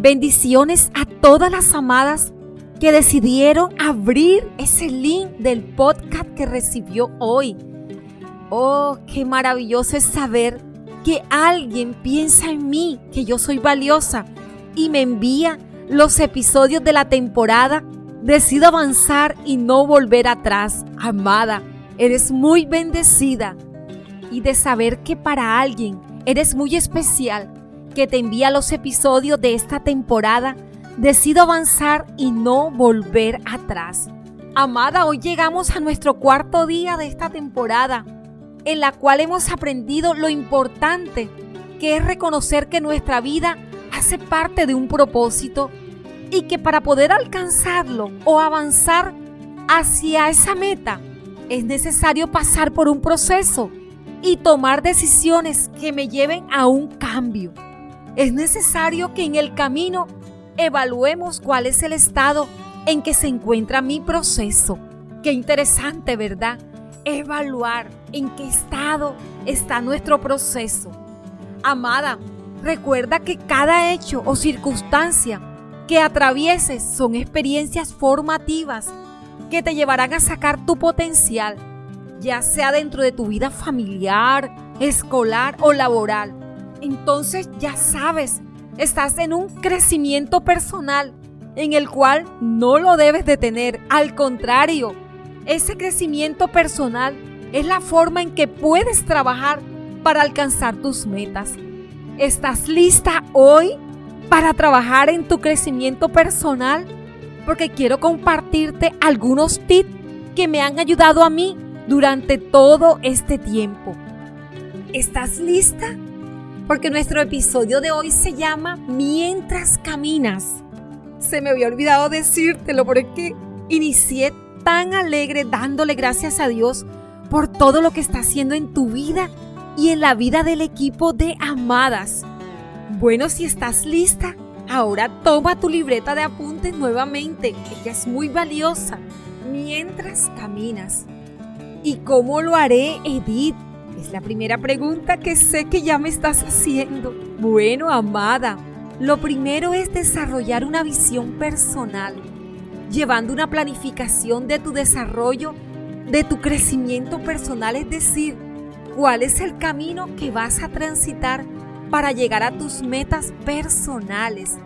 Bendiciones a todas las amadas que decidieron abrir ese link del podcast que recibió hoy. Oh, qué maravilloso es saber que alguien piensa en mí, que yo soy valiosa y me envía los episodios de la temporada. Decido avanzar y no volver atrás. Amada, eres muy bendecida. Y de saber que para alguien eres muy especial, que te envía los episodios de esta temporada, decido avanzar y no volver atrás. Amada, hoy llegamos a nuestro cuarto día de esta temporada en la cual hemos aprendido lo importante que es reconocer que nuestra vida hace parte de un propósito y que para poder alcanzarlo o avanzar hacia esa meta es necesario pasar por un proceso y tomar decisiones que me lleven a un cambio. Es necesario que en el camino evaluemos cuál es el estado en que se encuentra mi proceso. Qué interesante, ¿verdad? evaluar en qué estado está nuestro proceso. Amada, recuerda que cada hecho o circunstancia que atravieses son experiencias formativas que te llevarán a sacar tu potencial, ya sea dentro de tu vida familiar, escolar o laboral. Entonces ya sabes, estás en un crecimiento personal en el cual no lo debes detener, al contrario, ese crecimiento personal es la forma en que puedes trabajar para alcanzar tus metas. ¿Estás lista hoy para trabajar en tu crecimiento personal? Porque quiero compartirte algunos tips que me han ayudado a mí durante todo este tiempo. ¿Estás lista? Porque nuestro episodio de hoy se llama Mientras caminas. Se me había olvidado decírtelo porque inicié tan alegre dándole gracias a Dios por todo lo que está haciendo en tu vida y en la vida del equipo de amadas. Bueno, si estás lista, ahora toma tu libreta de apuntes nuevamente, ella es muy valiosa, mientras caminas. ¿Y cómo lo haré, Edith? Es la primera pregunta que sé que ya me estás haciendo. Bueno, amada, lo primero es desarrollar una visión personal llevando una planificación de tu desarrollo, de tu crecimiento personal, es decir, cuál es el camino que vas a transitar para llegar a tus metas personales.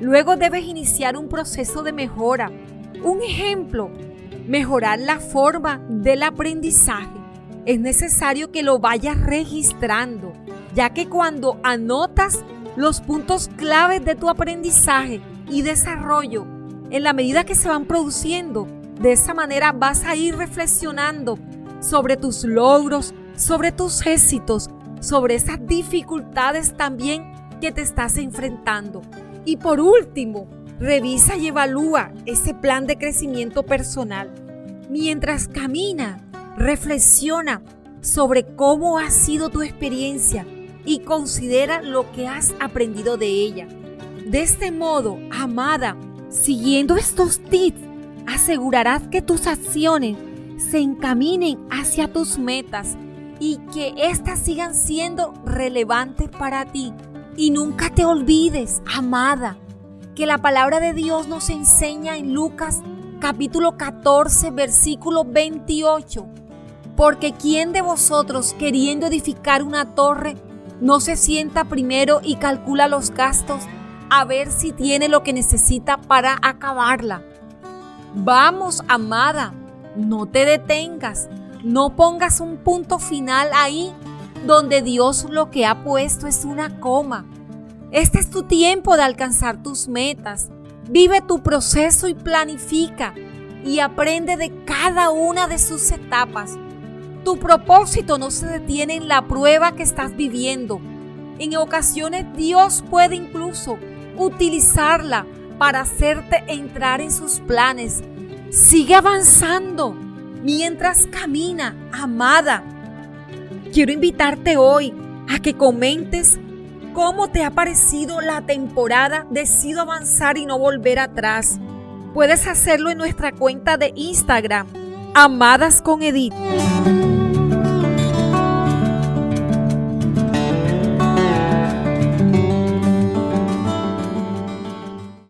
Luego debes iniciar un proceso de mejora. Un ejemplo, mejorar la forma del aprendizaje. Es necesario que lo vayas registrando, ya que cuando anotas los puntos claves de tu aprendizaje y desarrollo, en la medida que se van produciendo. De esa manera vas a ir reflexionando sobre tus logros, sobre tus éxitos, sobre esas dificultades también que te estás enfrentando. Y por último, revisa y evalúa ese plan de crecimiento personal. Mientras camina, reflexiona sobre cómo ha sido tu experiencia y considera lo que has aprendido de ella. De este modo, amada, Siguiendo estos tips, asegurarás que tus acciones se encaminen hacia tus metas y que éstas sigan siendo relevantes para ti. Y nunca te olvides, amada, que la palabra de Dios nos enseña en Lucas capítulo 14, versículo 28. Porque ¿quién de vosotros queriendo edificar una torre no se sienta primero y calcula los gastos a ver si tiene lo que necesita para acabarla. Vamos, amada, no te detengas, no pongas un punto final ahí donde Dios lo que ha puesto es una coma. Este es tu tiempo de alcanzar tus metas. Vive tu proceso y planifica y aprende de cada una de sus etapas. Tu propósito no se detiene en la prueba que estás viviendo. En ocasiones Dios puede incluso utilizarla para hacerte entrar en sus planes. Sigue avanzando mientras camina, amada. Quiero invitarte hoy a que comentes cómo te ha parecido la temporada Decido avanzar y no volver atrás. Puedes hacerlo en nuestra cuenta de Instagram, Amadas con Edith.